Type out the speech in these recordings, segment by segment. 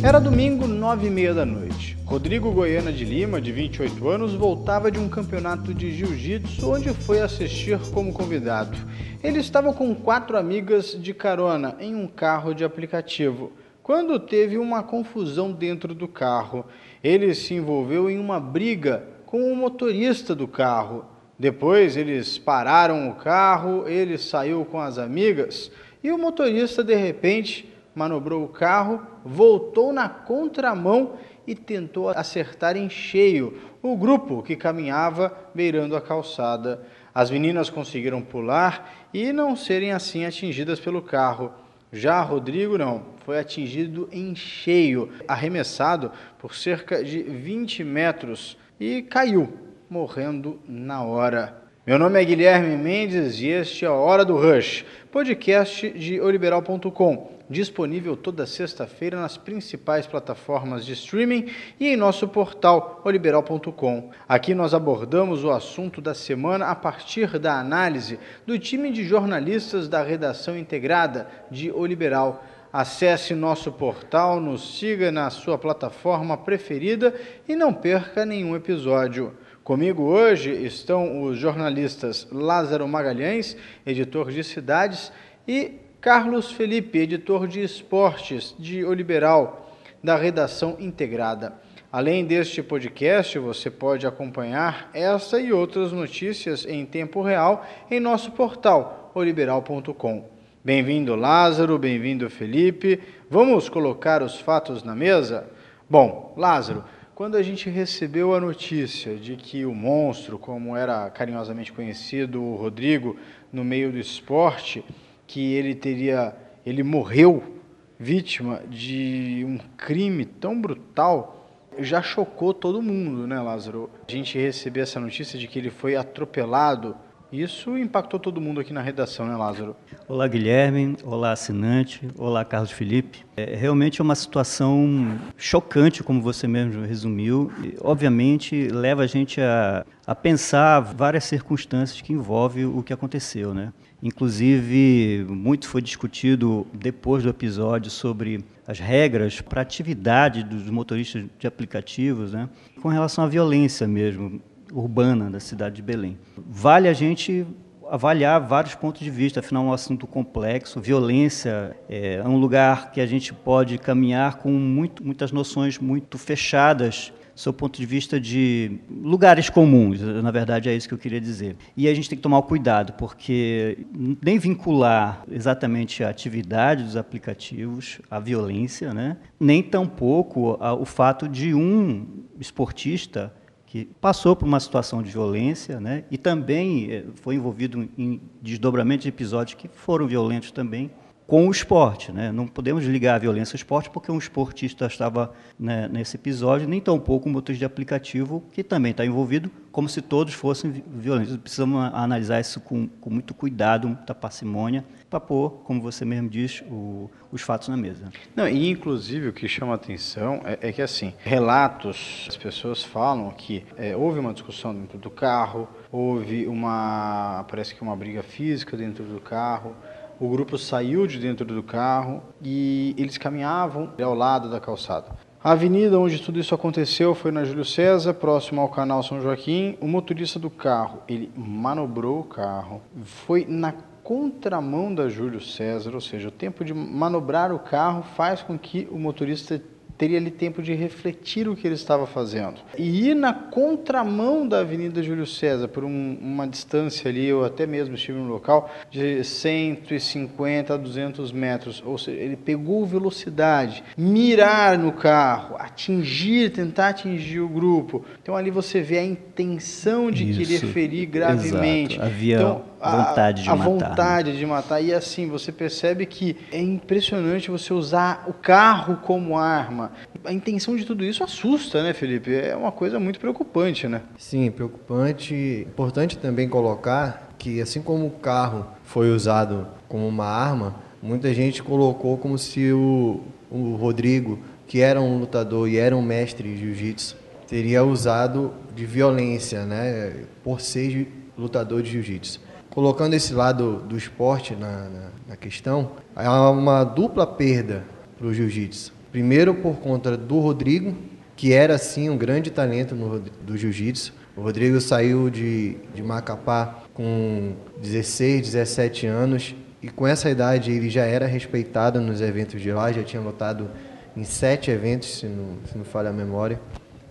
Era domingo, nove e meia da noite. Rodrigo Goiana de Lima, de 28 anos, voltava de um campeonato de jiu-jitsu onde foi assistir como convidado. Ele estava com quatro amigas de carona em um carro de aplicativo, quando teve uma confusão dentro do carro. Ele se envolveu em uma briga com o motorista do carro. Depois eles pararam o carro, ele saiu com as amigas e o motorista de repente manobrou o carro, voltou na contramão e tentou acertar em cheio o grupo que caminhava beirando a calçada. As meninas conseguiram pular e não serem assim atingidas pelo carro. Já Rodrigo não, foi atingido em cheio, arremessado por cerca de 20 metros e caiu, morrendo na hora. Meu nome é Guilherme Mendes e este é a Hora do Rush, podcast de oliberal.com, disponível toda sexta-feira nas principais plataformas de streaming e em nosso portal oliberal.com. Aqui nós abordamos o assunto da semana a partir da análise do time de jornalistas da redação integrada de O Liberal. Acesse nosso portal, nos siga na sua plataforma preferida e não perca nenhum episódio. Comigo hoje estão os jornalistas Lázaro Magalhães, editor de Cidades, e Carlos Felipe, editor de Esportes de O Liberal, da redação integrada. Além deste podcast, você pode acompanhar essa e outras notícias em tempo real em nosso portal oliberal.com. Bem-vindo, Lázaro, bem-vindo, Felipe. Vamos colocar os fatos na mesa? Bom, Lázaro, quando a gente recebeu a notícia de que o monstro, como era carinhosamente conhecido o Rodrigo no meio do esporte, que ele teria, ele morreu vítima de um crime tão brutal, já chocou todo mundo, né, Lázaro? A gente recebeu essa notícia de que ele foi atropelado isso impactou todo mundo aqui na redação, né, Lázaro? Olá, Guilherme. Olá, assinante. Olá, Carlos Felipe. É realmente é uma situação chocante, como você mesmo resumiu. E, obviamente, leva a gente a, a pensar várias circunstâncias que envolvem o que aconteceu, né? Inclusive, muito foi discutido depois do episódio sobre as regras para atividade dos motoristas de aplicativos, né? com relação à violência mesmo urbana da cidade de Belém. Vale a gente avaliar vários pontos de vista, afinal é um assunto complexo, violência é, é um lugar que a gente pode caminhar com muito, muitas noções muito fechadas do ponto de vista de lugares comuns, na verdade é isso que eu queria dizer. E a gente tem que tomar cuidado, porque nem vincular exatamente a atividade dos aplicativos à violência, né? nem tampouco o fato de um esportista que passou por uma situação de violência, né, e também eh, foi envolvido em desdobramento de episódios que foram violentos também com o esporte. Né? Não podemos ligar a violência ao esporte porque um esportista estava né, nesse episódio, nem tampouco um motorista de aplicativo que também está envolvido, como se todos fossem violentos. Precisamos analisar isso com, com muito cuidado, muita parcimônia, para pôr, como você mesmo diz, o, os fatos na mesa. Não, e inclusive o que chama a atenção é, é que assim, relatos, as pessoas falam que é, houve uma discussão dentro do carro, houve uma, parece que uma briga física dentro do carro, o grupo saiu de dentro do carro e eles caminhavam ao lado da calçada. A avenida onde tudo isso aconteceu foi na Júlio César, próximo ao canal São Joaquim. O motorista do carro, ele manobrou o carro, foi na contramão da Júlio César, ou seja, o tempo de manobrar o carro faz com que o motorista teria ali tempo de refletir o que ele estava fazendo. E ir na contramão da Avenida Júlio César, por um, uma distância ali, eu até mesmo estive no local, de 150 a 200 metros, ou seja, ele pegou velocidade, mirar no carro, atingir, tentar atingir o grupo. Então ali você vê a intenção de Isso, querer ferir gravemente. Exato. Havia então, vontade de a, matar. A né? vontade né? de matar. E assim, você percebe que é impressionante você usar o carro como arma. A intenção de tudo isso assusta, né, Felipe? É uma coisa muito preocupante, né? Sim, preocupante. Importante também colocar que assim como o carro foi usado como uma arma, muita gente colocou como se o, o Rodrigo, que era um lutador e era um mestre de jiu-jitsu, teria usado de violência, né, por ser lutador de jiu-jitsu colocando esse lado do esporte na, na, na questão, há uma dupla perda para o jiu-jitsu. Primeiro por conta do Rodrigo, que era sim um grande talento no, do jiu-jitsu. O Rodrigo saiu de, de Macapá com 16, 17 anos e com essa idade ele já era respeitado nos eventos de lá, já tinha lutado em sete eventos, se não, se não falha a memória,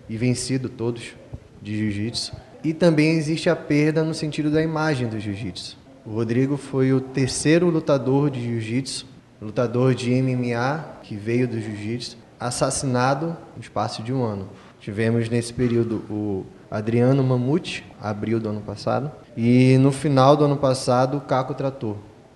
e vencido todos de jiu-jitsu. E também existe a perda no sentido da imagem do jiu-jitsu. O Rodrigo foi o terceiro lutador de jiu-jitsu, lutador de MMA que veio do jiu-jitsu, assassinado no espaço de um ano. Tivemos nesse período o Adriano Mamute, abril do ano passado, e no final do ano passado o Caco Trator,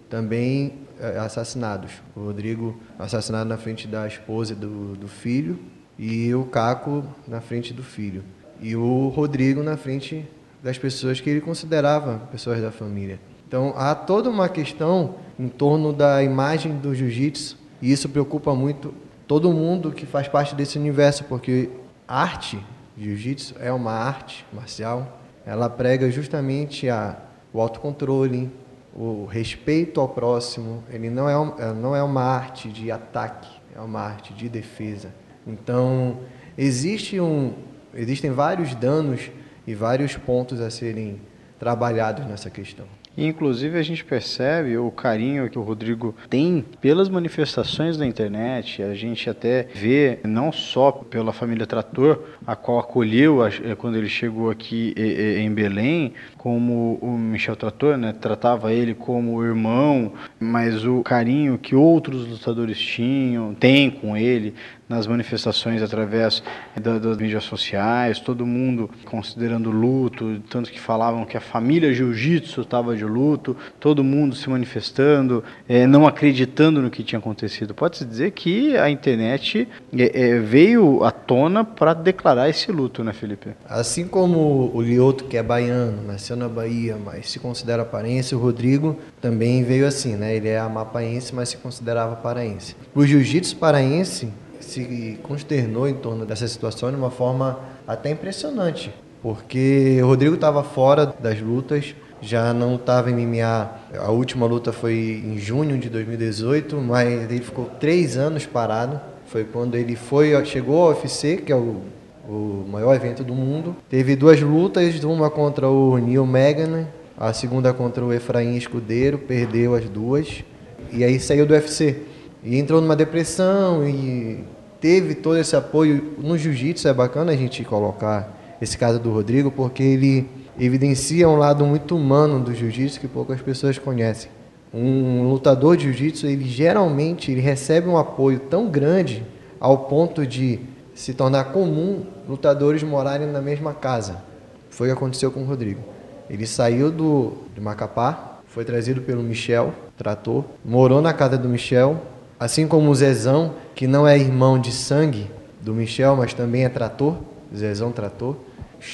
também é, assassinados. O Rodrigo assassinado na frente da esposa do, do filho e o Caco na frente do filho. E o Rodrigo na frente das pessoas que ele considerava pessoas da família. Então há toda uma questão em torno da imagem do jiu-jitsu e isso preocupa muito todo mundo que faz parte desse universo, porque arte, jiu-jitsu é uma arte marcial, ela prega justamente a, o autocontrole, o respeito ao próximo. Ele não é, não é uma arte de ataque, é uma arte de defesa. Então, existe um, existem vários danos e vários pontos a serem trabalhados nessa questão. Inclusive a gente percebe o carinho que o Rodrigo tem pelas manifestações da internet. A gente até vê não só pela família Trator, a qual acolheu eh, quando ele chegou aqui em Belém, como o Michel Trator, né, tratava ele como irmão, mas o carinho que outros lutadores tinham, têm com ele, nas manifestações através da, das mídias sociais, todo mundo considerando luto, tanto que falavam que a família jiu-jitsu estava de luto, todo mundo se manifestando, é, não acreditando no que tinha acontecido. Pode-se dizer que a internet é, é, veio à tona para declarar esse luto, né, Felipe? Assim como o Lioto, que é baiano, nasceu na Bahia, mas se considera paraense, o Rodrigo também veio assim, né? Ele é amapaense, mas se considerava paraense. O jiu-jitsu paraense se consternou em torno dessa situação de uma forma até impressionante, porque o Rodrigo estava fora das lutas, já não estava em MMA. A última luta foi em junho de 2018, mas ele ficou três anos parado. Foi quando ele foi, chegou ao UFC, que é o, o maior evento do mundo. Teve duas lutas, uma contra o Neil Megan, a segunda contra o Efraim Escudeiro, perdeu as duas. E aí saiu do UFC. E entrou numa depressão e teve todo esse apoio. No jiu-jitsu é bacana a gente colocar esse caso do Rodrigo, porque ele evidencia um lado muito humano do jiu-jitsu que poucas pessoas conhecem. Um lutador de jiu-jitsu, ele geralmente ele recebe um apoio tão grande ao ponto de se tornar comum lutadores morarem na mesma casa. Foi o que aconteceu com o Rodrigo. Ele saiu do, do Macapá, foi trazido pelo Michel, trator, morou na casa do Michel, Assim como o Zezão, que não é irmão de sangue do Michel, mas também é trator, Zezão trator.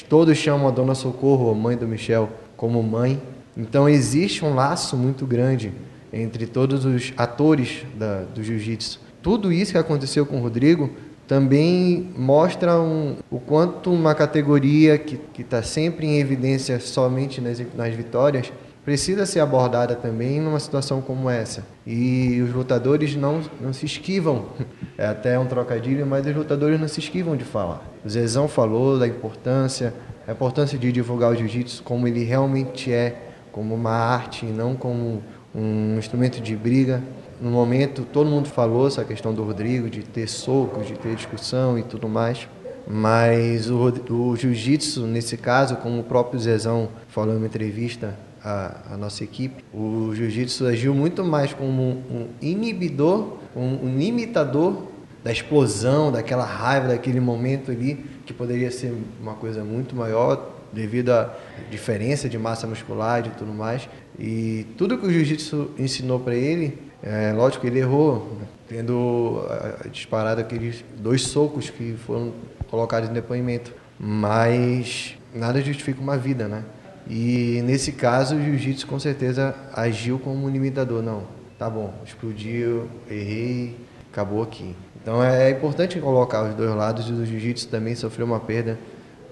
Todos chamam a Dona Socorro, a mãe do Michel, como mãe. Então existe um laço muito grande entre todos os atores da, do jiu-jitsu. Tudo isso que aconteceu com o Rodrigo também mostra um, o quanto uma categoria que está sempre em evidência somente nas, nas vitórias precisa ser abordada também numa situação como essa. E os lutadores não, não se esquivam, é até um trocadilho, mas os lutadores não se esquivam de falar. O Zezão falou da importância, a importância de divulgar o jiu-jitsu como ele realmente é, como uma arte e não como um instrumento de briga. No momento, todo mundo falou essa questão do Rodrigo, de ter socos, de ter discussão e tudo mais. Mas o, o jiu-jitsu, nesse caso, como o próprio Zezão falou em uma entrevista a, a nossa equipe, o jiu-jitsu agiu muito mais como um, um inibidor, um, um limitador da explosão, daquela raiva, daquele momento ali, que poderia ser uma coisa muito maior devido à diferença de massa muscular e tudo mais. E tudo que o jiu-jitsu ensinou para ele, é, lógico que ele errou, né? tendo disparado aqueles dois socos que foram colocados em depoimento. Mas nada justifica uma vida, né? E nesse caso, o jiu-jitsu com certeza agiu como um limitador. Não, tá bom, explodiu, errei, acabou aqui. Então é importante colocar os dois lados e o jiu-jitsu também sofreu uma perda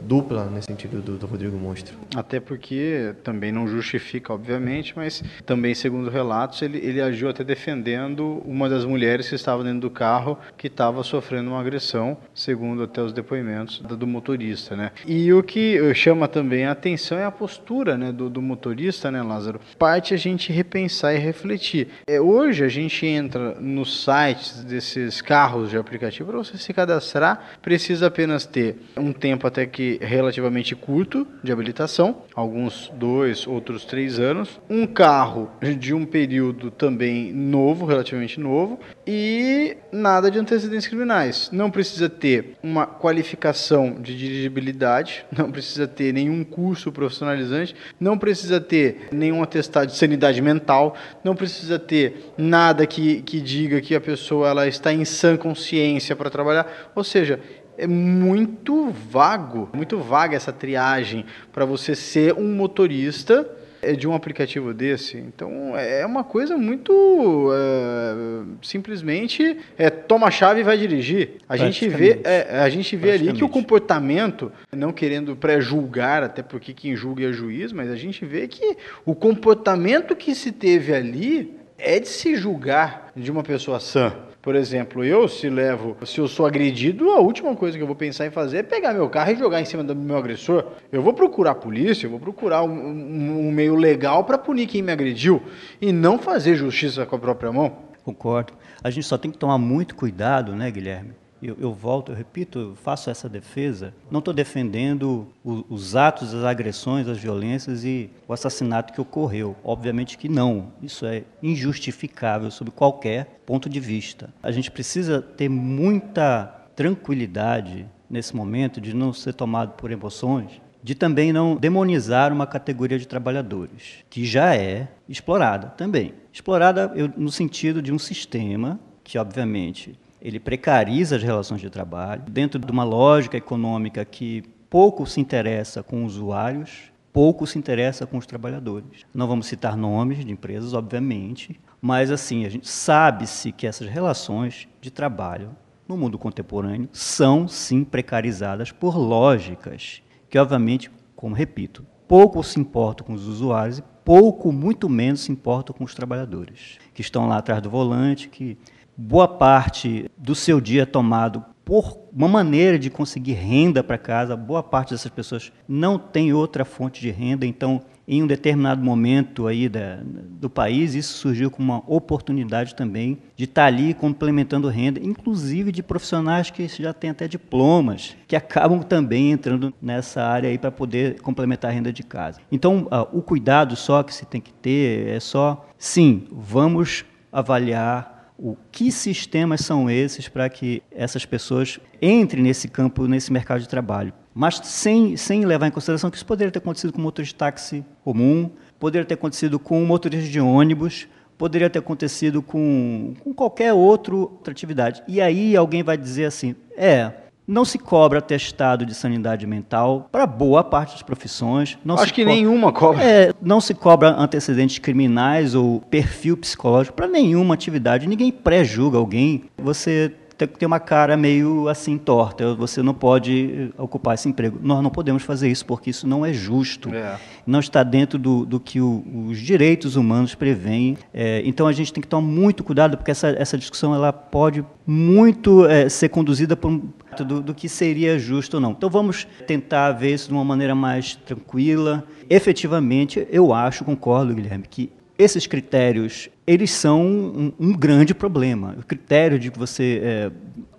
dupla nesse sentido do, do, Rodrigo Monstro. Até porque também não justifica, obviamente, mas também, segundo relatos, ele, ele agiu até defendendo uma das mulheres que estava dentro do carro que estava sofrendo uma agressão, segundo até os depoimentos do motorista, né? E o que chama também a atenção é a postura, né, do, do motorista, né, Lázaro? Parte a gente repensar e refletir. É, hoje a gente entra nos sites desses carros de aplicativo para você se cadastrar, precisa apenas ter um tempo até que relativamente curto de habilitação, alguns dois, outros três anos, um carro de um período também novo, relativamente novo, e nada de antecedentes criminais. Não precisa ter uma qualificação de dirigibilidade, não precisa ter nenhum curso profissionalizante, não precisa ter nenhum atestado de sanidade mental, não precisa ter nada que, que diga que a pessoa ela está em sã consciência para trabalhar. Ou seja, é muito vago, muito vaga essa triagem para você ser um motorista é, de um aplicativo desse. Então é uma coisa muito é, simplesmente é, toma a chave e vai dirigir. A gente vê, é, a gente vê ali que o comportamento, não querendo pré-julgar, até porque quem julga é juiz, mas a gente vê que o comportamento que se teve ali é de se julgar de uma pessoa sã. Por exemplo, eu se levo, se eu sou agredido, a última coisa que eu vou pensar em fazer é pegar meu carro e jogar em cima do meu agressor. Eu vou procurar a polícia, eu vou procurar um, um, um meio legal para punir quem me agrediu e não fazer justiça com a própria mão. Concordo. A gente só tem que tomar muito cuidado, né, Guilherme? Eu, eu, volto, eu repito, eu faço essa defesa. Não estou defendendo o, os atos, as agressões, as violências e o assassinato que ocorreu. Obviamente que não. Isso é injustificável sob qualquer ponto de vista. A gente precisa ter muita tranquilidade nesse momento de não ser tomado por emoções, de também não demonizar uma categoria de trabalhadores, que já é explorada também. Explorada eu, no sentido de um sistema que, obviamente, ele precariza as relações de trabalho, dentro de uma lógica econômica que pouco se interessa com usuários, pouco se interessa com os trabalhadores. Não vamos citar nomes de empresas, obviamente, mas assim, a gente sabe-se que essas relações de trabalho no mundo contemporâneo são sim precarizadas por lógicas que, obviamente, como repito, pouco se importam com os usuários e pouco, muito menos se importam com os trabalhadores, que estão lá atrás do volante, que boa parte do seu dia é tomado por uma maneira de conseguir renda para casa, boa parte dessas pessoas não tem outra fonte de renda, então em um determinado momento aí da, do país, isso surgiu como uma oportunidade também de estar tá ali complementando renda, inclusive de profissionais que já têm até diplomas, que acabam também entrando nessa área aí para poder complementar a renda de casa. Então, uh, o cuidado só que se tem que ter é só, sim, vamos avaliar o que sistemas são esses para que essas pessoas entrem nesse campo, nesse mercado de trabalho. Mas sem, sem levar em consideração que isso poderia ter acontecido com um motorista de táxi comum, poderia ter acontecido com um motorista de ônibus, poderia ter acontecido com, com qualquer outra atividade. E aí alguém vai dizer assim: é, não se cobra atestado de sanidade mental para boa parte das profissões. Acho que co nenhuma cobra. É, não se cobra antecedentes criminais ou perfil psicológico para nenhuma atividade. Ninguém pré-julga alguém. Você tem uma cara meio assim torta, você não pode eh, ocupar esse emprego. Nós não podemos fazer isso porque isso não é justo, é. não está dentro do, do que o, os direitos humanos prevêem. É, então a gente tem que tomar muito cuidado porque essa, essa discussão ela pode muito é, ser conduzida por do, do que seria justo ou não. Então vamos tentar ver isso de uma maneira mais tranquila. Efetivamente, eu acho, concordo, Guilherme, que esses critérios eles são um, um, grande problema. O critério de que você é,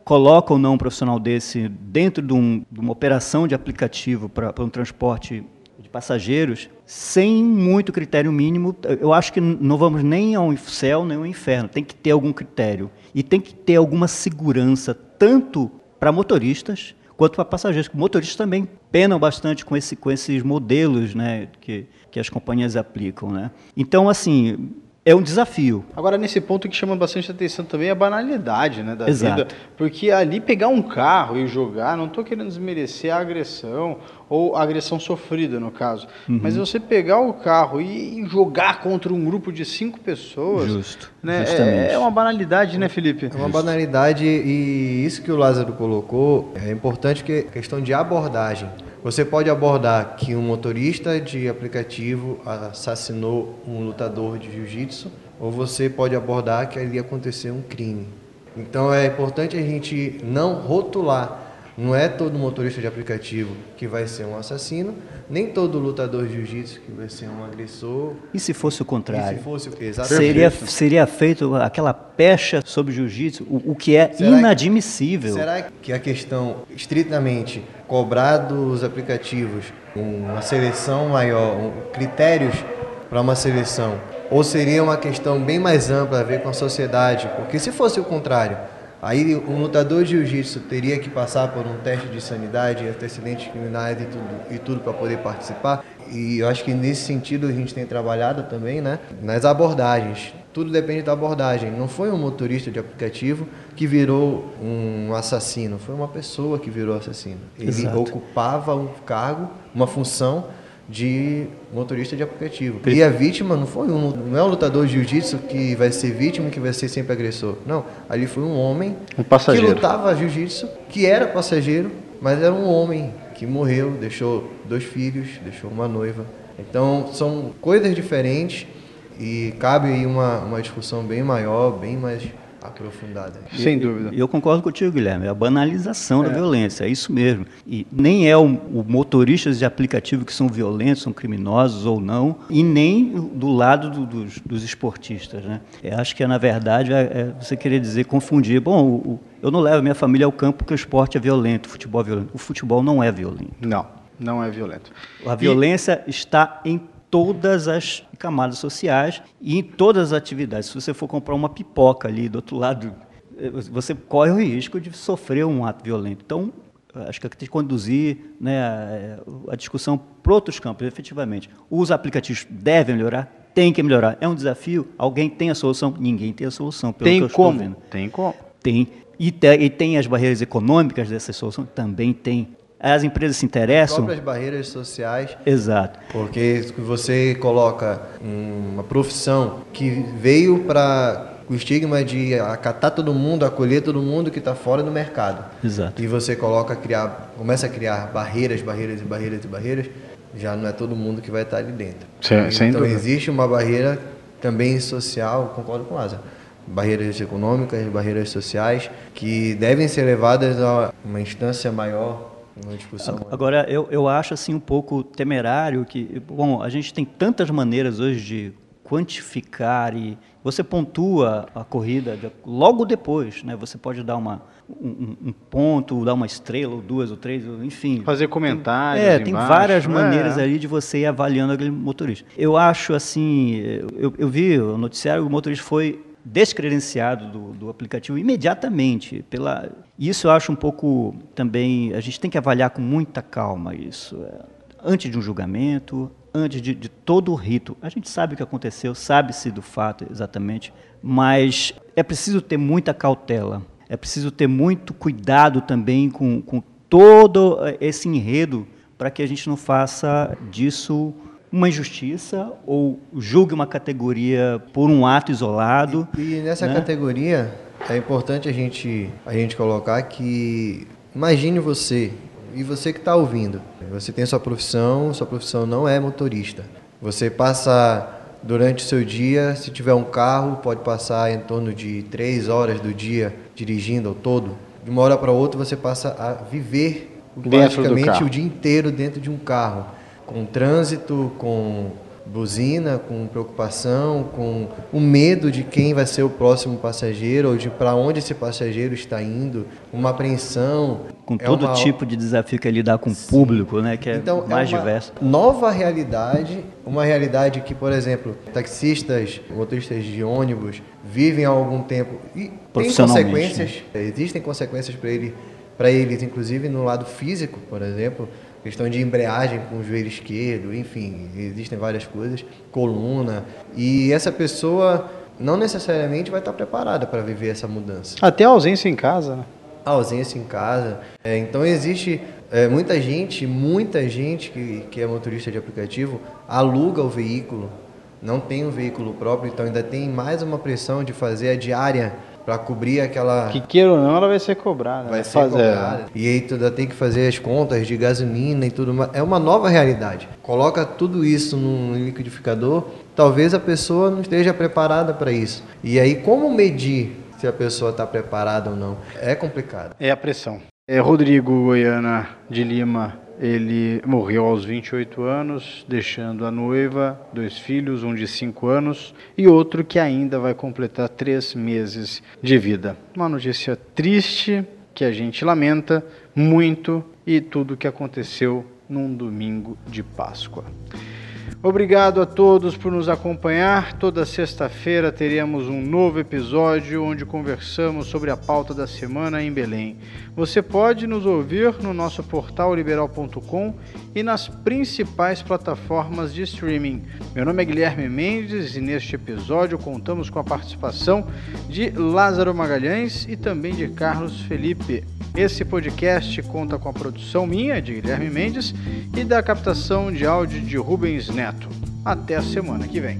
coloca ou não um profissional desse dentro de, um, de uma operação de aplicativo para um transporte de passageiros, sem muito critério mínimo, eu acho que não vamos nem ao céu nem ao inferno. Tem que ter algum critério e tem que ter alguma segurança tanto para motoristas quanto para passageiros. Motoristas também penam bastante com, esse, com esses modelos né, que, que as companhias aplicam. Né? Então, assim, é um desafio. Agora, nesse ponto que chama bastante atenção também é a banalidade né, da Exato. vida. Porque ali pegar um carro e jogar, não estou querendo desmerecer a agressão, ou a agressão sofrida, no caso. Uhum. Mas você pegar o carro e jogar contra um grupo de cinco pessoas. Justo. Né, é, é, uma banalidade, né, Felipe? É uma banalidade e isso que o Lázaro colocou é importante que é questão de abordagem. Você pode abordar que um motorista de aplicativo assassinou um lutador de jiu-jitsu, ou você pode abordar que ali aconteceu um crime. Então é importante a gente não rotular não é todo motorista de aplicativo que vai ser um assassino, nem todo lutador de jiu-jitsu que vai ser um agressor. E se fosse o contrário? E se fosse, seria, seria feito aquela pecha sobre jiu-jitsu, o, o, que é será inadmissível. Que, será que a questão, estritamente, cobrar dos aplicativos uma seleção maior, critérios para uma seleção, ou seria uma questão bem mais ampla a ver com a sociedade? Porque se fosse o contrário, Aí um lutador de jiu-jitsu teria que passar por um teste de sanidade, antecedentes criminais e tudo, e tudo para poder participar. E eu acho que nesse sentido a gente tem trabalhado também, né? Nas abordagens. Tudo depende da abordagem. Não foi um motorista de aplicativo que virou um assassino, foi uma pessoa que virou assassino. Ele Exato. ocupava um cargo, uma função de motorista de aplicativo. E a vítima não foi um, não é um lutador de jiu-jitsu que vai ser vítima, que vai ser sempre agressor. Não, ali foi um homem um que lutava jiu-jitsu, que era passageiro, mas era um homem que morreu, deixou dois filhos, deixou uma noiva. Então são coisas diferentes e cabe aí uma, uma discussão bem maior, bem mais aprofundada. Sem dúvida. Eu concordo contigo, Guilherme. É a banalização é. da violência, é isso mesmo. E nem é o, o motoristas de aplicativo que são violentos, são criminosos ou não, e nem do lado do, dos, dos, esportistas. Né? Eu acho que, é, na verdade, é, é você querer dizer, confundir. Bom, o, eu não levo a minha família ao campo porque o esporte é violento, o futebol é violento. O futebol não é violento. Não, não é violento. A violência e... está em todas as camadas sociais e em todas as atividades. Se você for comprar uma pipoca ali do outro lado, eh, você corre o risco de sofrer um ato violento. Então, acho que tem que conduzir né, a, a discussão para outros campos, efetivamente. Os aplicativos devem melhorar? Tem que melhorar. É um desafio? Alguém tem a solução? Ninguém tem a solução, pelo tem que eu como? estou vendo. Tem como? Tem. E, te, e tem as barreiras econômicas dessa solução? Também tem as empresas se interessam. As próprias barreiras sociais. Exato. Porque você coloca uma profissão que veio para o estigma de acatar todo mundo, acolher todo mundo que está fora do mercado. Exato. E você coloca criar, começa a criar barreiras, barreiras e barreiras e barreiras, já não é todo mundo que vai estar ali dentro. Sim, então dúvida. existe uma barreira também social, concordo com o Asa. Barreiras econômicas, barreiras sociais, que devem ser levadas a uma instância maior uma discussão. Agora, eu, eu acho assim um pouco temerário que, bom, a gente tem tantas maneiras hoje de quantificar e você pontua a corrida logo depois, né? Você pode dar uma um, um, ponto, dar uma estrela, ou duas, ou três, enfim. Fazer comentários. Tem, é, tem embaixo, várias é. maneiras ali de você ir avaliando aquele motorista. Eu acho assim, eu, eu vi o noticiário, o motorista foi descredenciado do, do, aplicativo imediatamente. Pela, isso eu acho um pouco também. A gente tem que avaliar com muita calma isso. É, antes de um julgamento, antes de, de todo o rito. A gente sabe o que aconteceu, sabe-se do fato exatamente, mas é preciso ter muita cautela. É preciso ter muito cuidado também com, com todo esse enredo para que a gente não faça disso uma injustiça ou julgue uma categoria por um ato isolado. E, e nessa né? categoria é importante a gente, a gente colocar que imagine você e você que está ouvindo. Você tem sua profissão, sua profissão não é motorista. Você passa durante o seu dia, se tiver um carro, pode passar em torno de três horas do dia dirigindo ao todo. De uma hora para outra você passa a viver dentro praticamente o dia inteiro dentro de um carro com trânsito, com buzina, com preocupação, com o medo de quem vai ser o próximo passageiro ou de para onde esse passageiro está indo, uma apreensão. Com é todo uma... tipo de desafio que é lidar com o público, né, que é então, é mais é diverso. Nova realidade, uma realidade que, por exemplo, taxistas, motoristas de ônibus vivem há algum tempo e tem consequências, né? existem consequências para ele, para eles, inclusive no lado físico, por exemplo questão de embreagem com o joelho esquerdo, enfim, existem várias coisas, coluna. E essa pessoa não necessariamente vai estar preparada para viver essa mudança. Até a ausência em casa, né? A ausência em casa. É, então existe é, muita gente, muita gente que, que é motorista de aplicativo aluga o veículo, não tem um veículo próprio, então ainda tem mais uma pressão de fazer a diária para cobrir aquela. Que queira ou não, ela vai ser cobrada. Vai ser Fazer- cobrada. E aí tu ainda tem que fazer as contas de gasolina e tudo mais. É uma nova realidade. Coloca tudo isso num liquidificador, talvez a pessoa não esteja preparada para isso. E aí, como medir se a pessoa está preparada ou não? É complicado. É a pressão. É, Rodrigo Goiana de Lima, ele morreu aos 28 anos, deixando a noiva, dois filhos, um de 5 anos e outro que ainda vai completar três meses de vida. Uma notícia triste que a gente lamenta muito e tudo o que aconteceu num domingo de Páscoa. Obrigado a todos por nos acompanhar. Toda sexta-feira teremos um novo episódio onde conversamos sobre a pauta da semana em Belém. Você pode nos ouvir no nosso portal liberal.com e nas principais plataformas de streaming. Meu nome é Guilherme Mendes e neste episódio contamos com a participação de Lázaro Magalhães e também de Carlos Felipe. Esse podcast conta com a produção minha, de Guilherme Mendes, e da captação de áudio de Rubens Neto. Até a semana que vem.